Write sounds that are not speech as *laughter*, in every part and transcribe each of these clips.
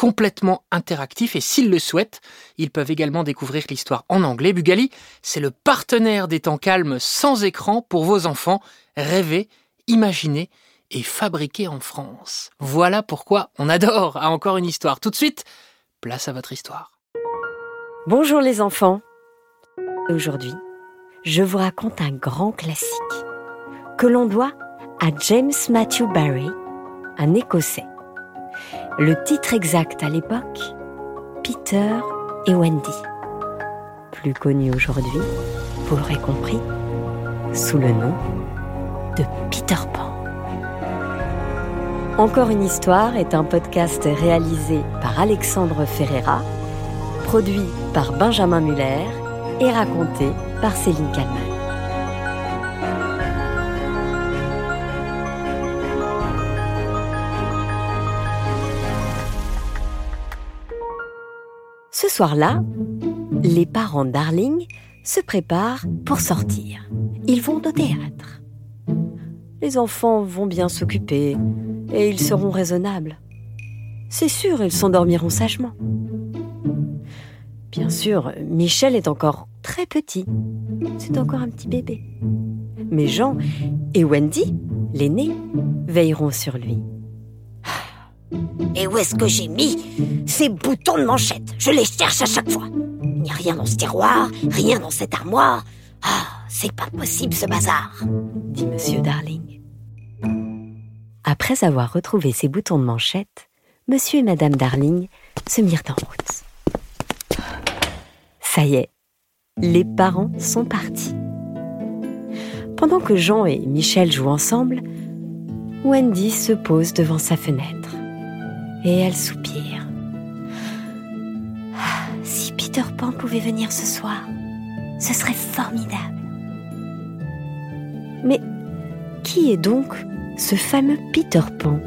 complètement interactifs et s'ils le souhaitent, ils peuvent également découvrir l'histoire en anglais. Bugali, c'est le partenaire des temps calmes sans écran pour vos enfants. Rêver, imaginer et fabriquer en France. Voilà pourquoi on adore à encore une histoire. Tout de suite, place à votre histoire. Bonjour les enfants. Aujourd'hui, je vous raconte un grand classique que l'on doit à James Matthew Barry, un Écossais. Le titre exact à l'époque, Peter et Wendy. Plus connu aujourd'hui, vous l'aurez compris, sous le nom de Peter Pan. Encore une histoire est un podcast réalisé par Alexandre Ferreira, produit par Benjamin Muller et raconté par Céline Kalman. Soir-là, les parents Darling se préparent pour sortir. Ils vont au théâtre. Les enfants vont bien s'occuper et ils seront raisonnables. C'est sûr, ils s'endormiront sagement. Bien sûr, Michel est encore très petit. C'est encore un petit bébé. Mais Jean et Wendy, l'aîné, veilleront sur lui. Et où est-ce que j'ai mis ces boutons de manchette? Je les cherche à chaque fois. Il n'y a rien dans ce tiroir, rien dans cette armoire. Ah, c'est pas possible ce bazar, dit Monsieur Darling. Après avoir retrouvé ses boutons de manchette, Monsieur et Madame Darling se mirent en route. Ça y est, les parents sont partis. Pendant que Jean et Michel jouent ensemble, Wendy se pose devant sa fenêtre et elle soupire. Ah, si Peter Pan pouvait venir ce soir, ce serait formidable. Mais qui est donc ce fameux Peter Pan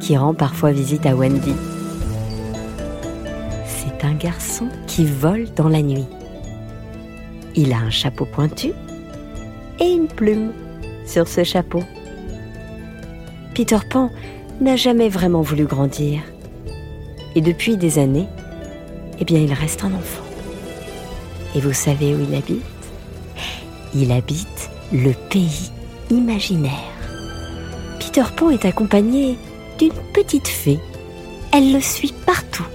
qui rend parfois visite à Wendy? C'est un garçon qui vole dans la nuit. Il a un chapeau pointu et une plume sur ce chapeau. Peter Pan n'a jamais vraiment voulu grandir. Et depuis des années, eh bien, il reste un enfant. Et vous savez où il habite? Il habite le pays imaginaire. Peter Pan est accompagné d'une petite fée. Elle le suit partout.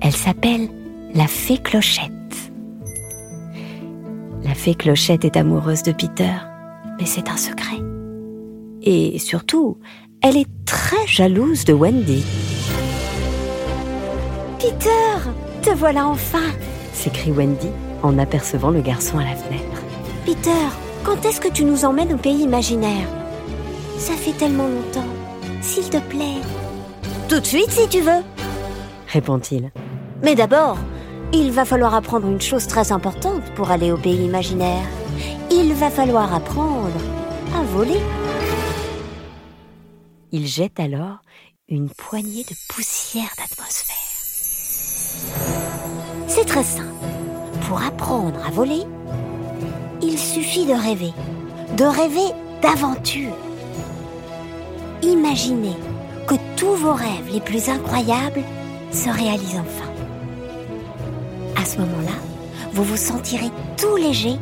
Elle s'appelle la fée Clochette. La fée Clochette est amoureuse de Peter, mais c'est un secret. Et surtout, elle est très jalouse de Wendy. Peter, te voilà enfin s'écrie Wendy en apercevant le garçon à la fenêtre. Peter, quand est-ce que tu nous emmènes au pays imaginaire? Ça fait tellement longtemps. S'il te plaît. Tout de suite si tu veux, répond-il. Mais d'abord, il va falloir apprendre une chose très importante pour aller au pays imaginaire. Il va falloir apprendre à voler. Il jette alors une poignée de poussière d'atmosphère. C'est très simple. Pour apprendre à voler, il suffit de rêver. De rêver d'aventure. Imaginez que tous vos rêves les plus incroyables se réalisent enfin. À ce moment-là, vous vous sentirez tout léger,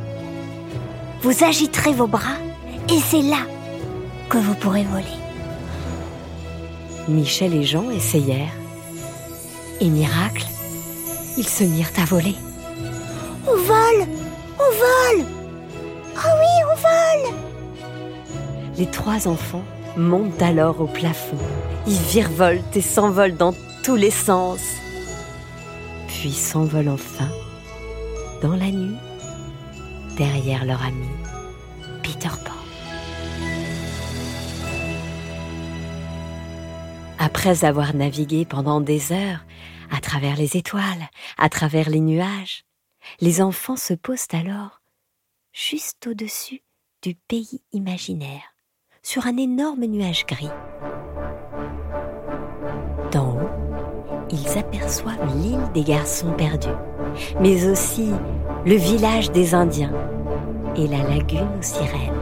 vous agiterez vos bras et c'est là que vous pourrez voler. Michel et Jean essayèrent. Et miracle, ils se mirent à voler. On vole On vole Oh oui, on vole Les trois enfants monte alors au plafond. Il virevolte et s'envole dans tous les sens. Puis s'envole enfin dans la nuit derrière leur ami Peter Pan. Après avoir navigué pendant des heures à travers les étoiles, à travers les nuages, les enfants se posent alors juste au-dessus du pays imaginaire, sur un énorme nuage gris. D'en haut, ils aperçoivent l'île des garçons perdus, mais aussi le village des Indiens et la lagune aux sirènes.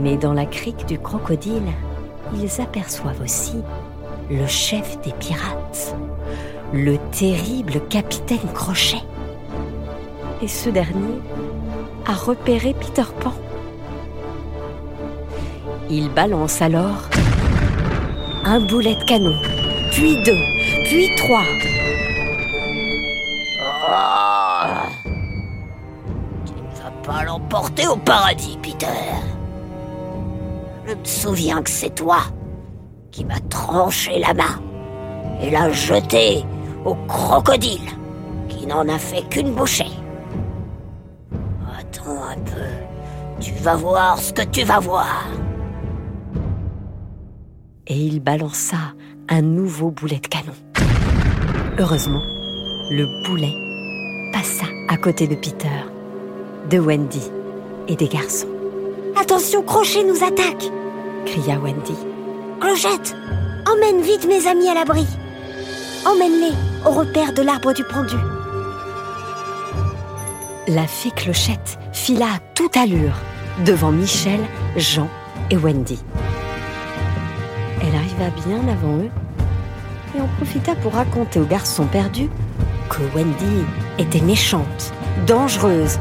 Mais dans la crique du crocodile, ils aperçoivent aussi le chef des pirates, le terrible capitaine Crochet. Et ce dernier a repéré Peter Pan. Il balance alors un boulet de canon, puis deux, puis trois. Oh tu ne vas pas l'emporter au paradis, Peter. Je me souviens que c'est toi qui m'as tranché la main et l'a jeté au crocodile qui n'en a fait qu'une bouchée. Attends un peu, tu vas voir ce que tu vas voir. Et il balança un nouveau boulet de canon. Heureusement, le boulet passa à côté de Peter, de Wendy et des garçons. Attention, Crochet nous attaque cria Wendy. Clochette, emmène vite mes amis à l'abri. Emmène-les au repère de l'arbre du pendu. La fée Clochette fila à toute allure devant Michel, Jean et Wendy. Elle arriva bien avant eux et en profita pour raconter aux garçons perdus que Wendy était méchante, dangereuse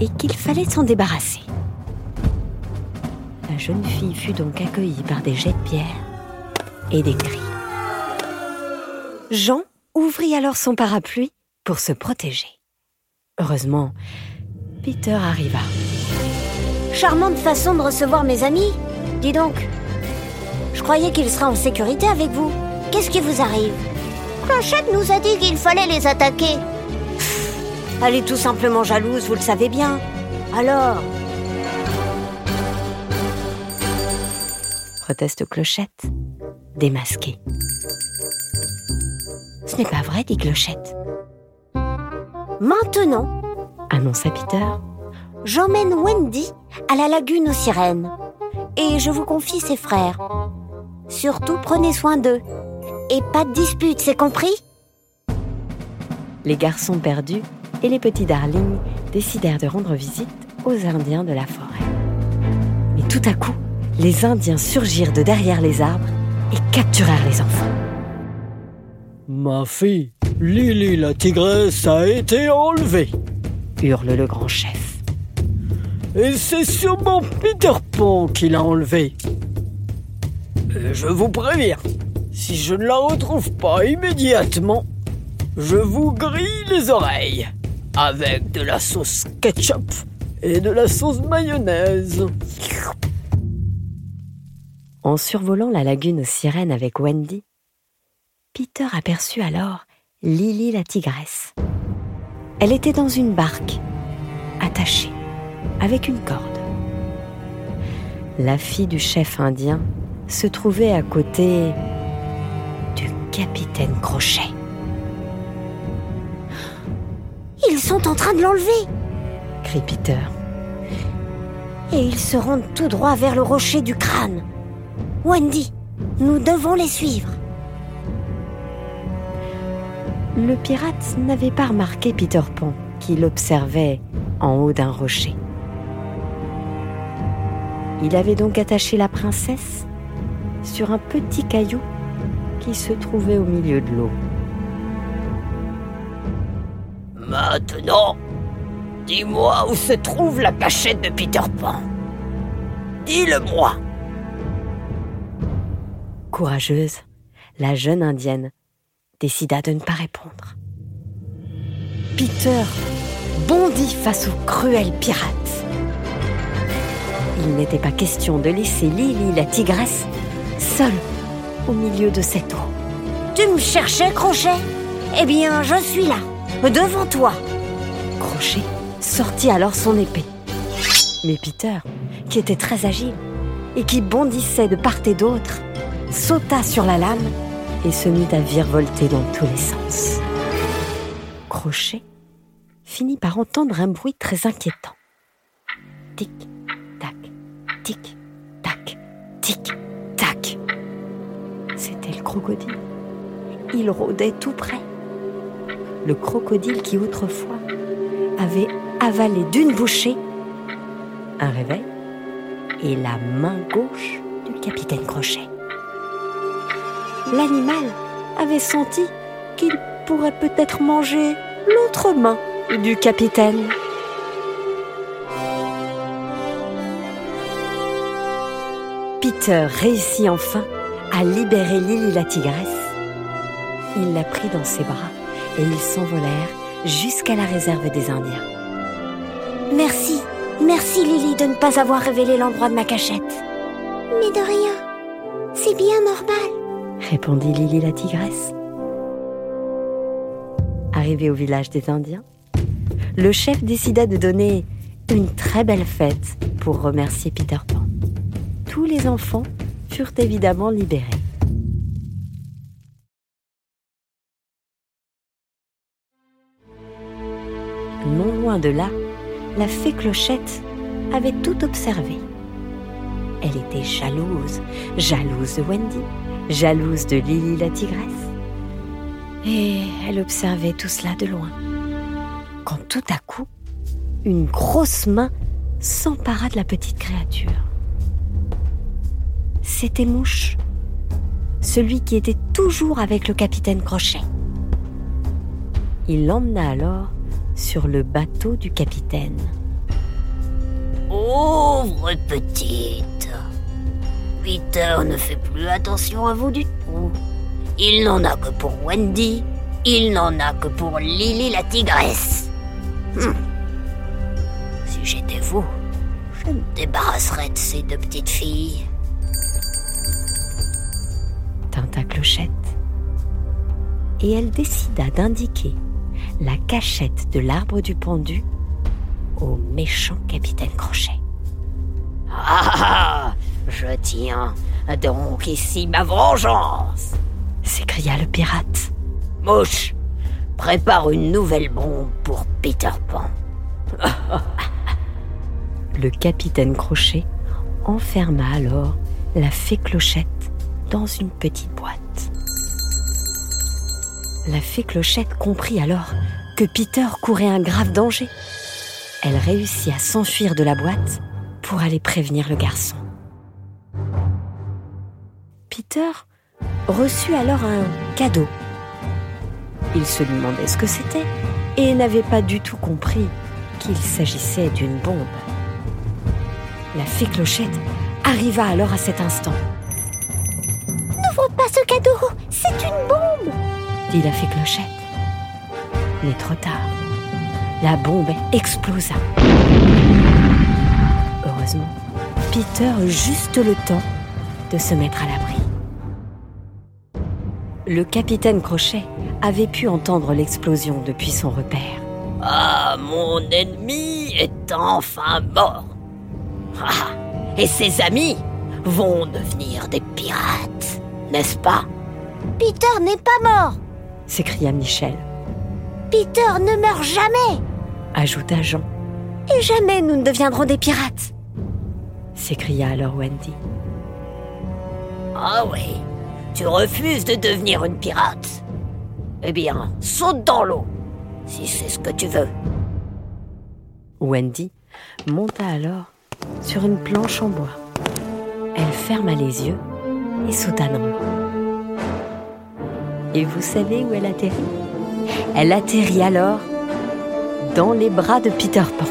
et qu'il fallait s'en débarrasser. La jeune fille fut donc accueillie par des jets de pierre et des cris. Jean ouvrit alors son parapluie pour se protéger. Heureusement, Peter arriva. Charmante façon de recevoir mes amis. Dis donc, je croyais qu'il serait en sécurité avec vous. Qu'est-ce qui vous arrive? Clochette nous a dit qu'il fallait les attaquer. Elle est tout simplement jalouse, vous le savez bien. Alors, Proteste Clochette, démasquée. Ce n'est pas vrai, dit Clochette, maintenant, annonça Peter. j'emmène Wendy à la lagune aux sirènes. Et je vous confie ses frères. Surtout, prenez soin d'eux. Et pas de dispute, c'est compris? Les garçons perdus et les petits darlings décidèrent de rendre visite aux Indiens de la forêt. Mais tout à coup, les Indiens surgirent de derrière les arbres et capturèrent les enfants. Ma fille, Lily la tigresse a été enlevée. Hurle le grand chef. Et c'est sûrement Peter Pan qui l'a enlevée. Et Je vous préviens, si je ne la retrouve pas immédiatement, je vous grille les oreilles avec de la sauce ketchup et de la sauce mayonnaise. En survolant la lagune aux sirènes avec Wendy, Peter aperçut alors Lily la tigresse. Elle était dans une barque, attachée, avec une corde. La fille du chef indien se trouvait à côté du capitaine Crochet. Ils sont en train de l'enlever. Crie Peter. Et ils se rendent tout droit vers le rocher du crâne. Wendy, nous devons les suivre. Le pirate n'avait pas remarqué Peter Pan, qui l'observait en haut d'un rocher. Il avait donc attaché la princesse sur un petit caillou qui se trouvait au milieu de l'eau. Maintenant, dis-moi où se trouve la cachette de Peter Pan. Dis-le-moi. Courageuse, la jeune indienne décida de ne pas répondre. Peter bondit face au cruel pirate. Il n'était pas question de laisser Lily la tigresse seule au milieu de cette eau. Tu me cherchais, Crochet? Eh bien, je suis là, devant toi. Crochet sortit alors son épée. Mais Peter, qui était très agile et qui bondissait de part et d'autre, sauta sur la lame et se mit à virevolter dans tous les sens. Crochet finit par entendre un bruit très inquiétant. Tic, tac, tic, tac, tic, tac. C'était le crocodile. Il rôdait tout près. Le crocodile qui autrefois avait avalé d'une bouchée un réveil et la main gauche du capitaine Crochet. L'animal avait senti qu'il pourrait peut-être manger l'autre main du capitaine. Peter réussit enfin à libérer Lily la tigresse. Il la prit dans ses bras et ils s'envolèrent jusqu'à la réserve des Indiens. Merci, merci Lily de ne pas avoir révélé l'endroit de ma cachette. Mais de rien, c'est bien normal, répondit Lily la tigresse. Arrivé au village des Indiens, le chef décida de donner une très belle fête pour remercier Peter Pan. Tous les enfants furent évidemment libérés. Non loin de là, la fée Clochette avait tout observé. Elle était jalouse, jalouse de Wendy, jalouse de Lily la tigresse. Et elle observait tout cela de loin. Quand tout à coup, une grosse main s'empara de la petite créature. C'était Mouche, celui qui était toujours avec le capitaine Crochet. Il l'emmena alors sur le bateau du capitaine. Pauvre petite. Peter ne fait plus attention à vous du tout. Il n'en a que pour Wendy, il n'en a que pour Lily la tigresse. Hum. Si j'étais vous, je me débarrasserais de ces deux petites filles. Tinta Clochette. Et elle décida d'indiquer la cachette de l'arbre du pendu au méchant capitaine Crochet. Ah Je tiens donc ici ma vengeance s'écria le pirate. Mouche, prépare une nouvelle bombe pour Peter Pan. *laughs* le capitaine Crochet enferma alors la fée Clochette dans une petite boîte. La fée Clochette comprit alors que Peter courait un grave danger. Elle réussit à s'enfuir de la boîte pour aller prévenir le garçon. Peter reçut alors un cadeau. Il se demandait ce que c'était et n'avait pas du tout compris qu'il s'agissait d'une bombe. La fée Clochette arriva alors à cet instant. Dit la fée Clochette. Mais trop tard, la bombe explosa. Heureusement, Peter eut juste le temps de se mettre à l'abri. Le capitaine Crochet avait pu entendre l'explosion depuis son repère. Ah, mon ennemi est enfin mort. Ah, et ses amis vont devenir des pirates, n'est-ce pas? Peter n'est pas mort, s'écria Michel. Peter ne meurt jamais, ajouta Jean. Et jamais nous ne deviendrons des pirates, s'écria alors Wendy. Ah oui, tu refuses de devenir une pirate? Eh bien, saute dans l'eau, si c'est ce que tu veux. Wendy monta alors sur une planche en bois. Elle ferma les yeux et sauta dans l'eau. Et vous savez où elle atterrit? Elle atterrit alors dans les bras de Peter Pan.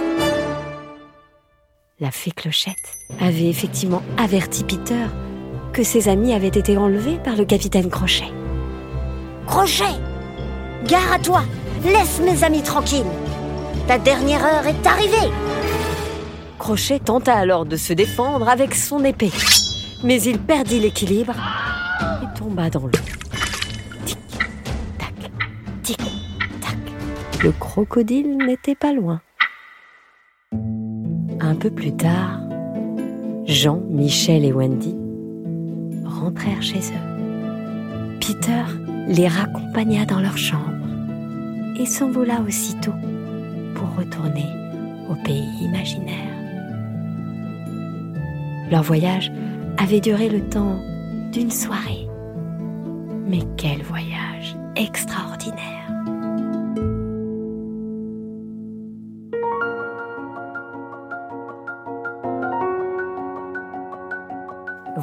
La fée Clochette avait effectivement averti Peter que ses amis avaient été enlevés par le capitaine Crochet. Crochet Gare à toi Laisse mes amis tranquilles Ta dernière heure est arrivée Crochet tenta alors de se défendre avec son épée. Mais il perdit l'équilibre et tomba dans l'eau. Le crocodile n'était pas loin. Un peu plus tard, Jean, Michel et Wendy rentrèrent chez eux. Peter les raccompagna dans leur chambre et s'envola aussitôt pour retourner au pays imaginaire. Leur voyage avait duré le temps d'une soirée. Mais quel voyage extraordinaire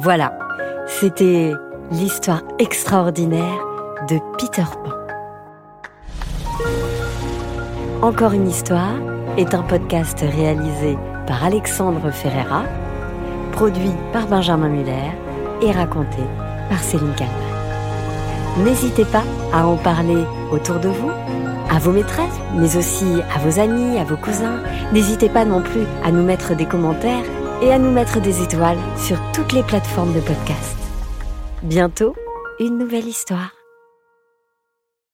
Voilà, c'était l'histoire extraordinaire de Peter Pan. Encore une histoire est un podcast réalisé par Alexandre Ferreira, produit par Benjamin Muller et raconté par Céline Kalman. N'hésitez pas à en parler autour de vous, à vos maîtresses, mais aussi à vos amis, à vos cousins. N'hésitez pas non plus à nous mettre des commentaires et à nous mettre des étoiles sur toutes les plateformes de podcast. Bientôt, une nouvelle histoire.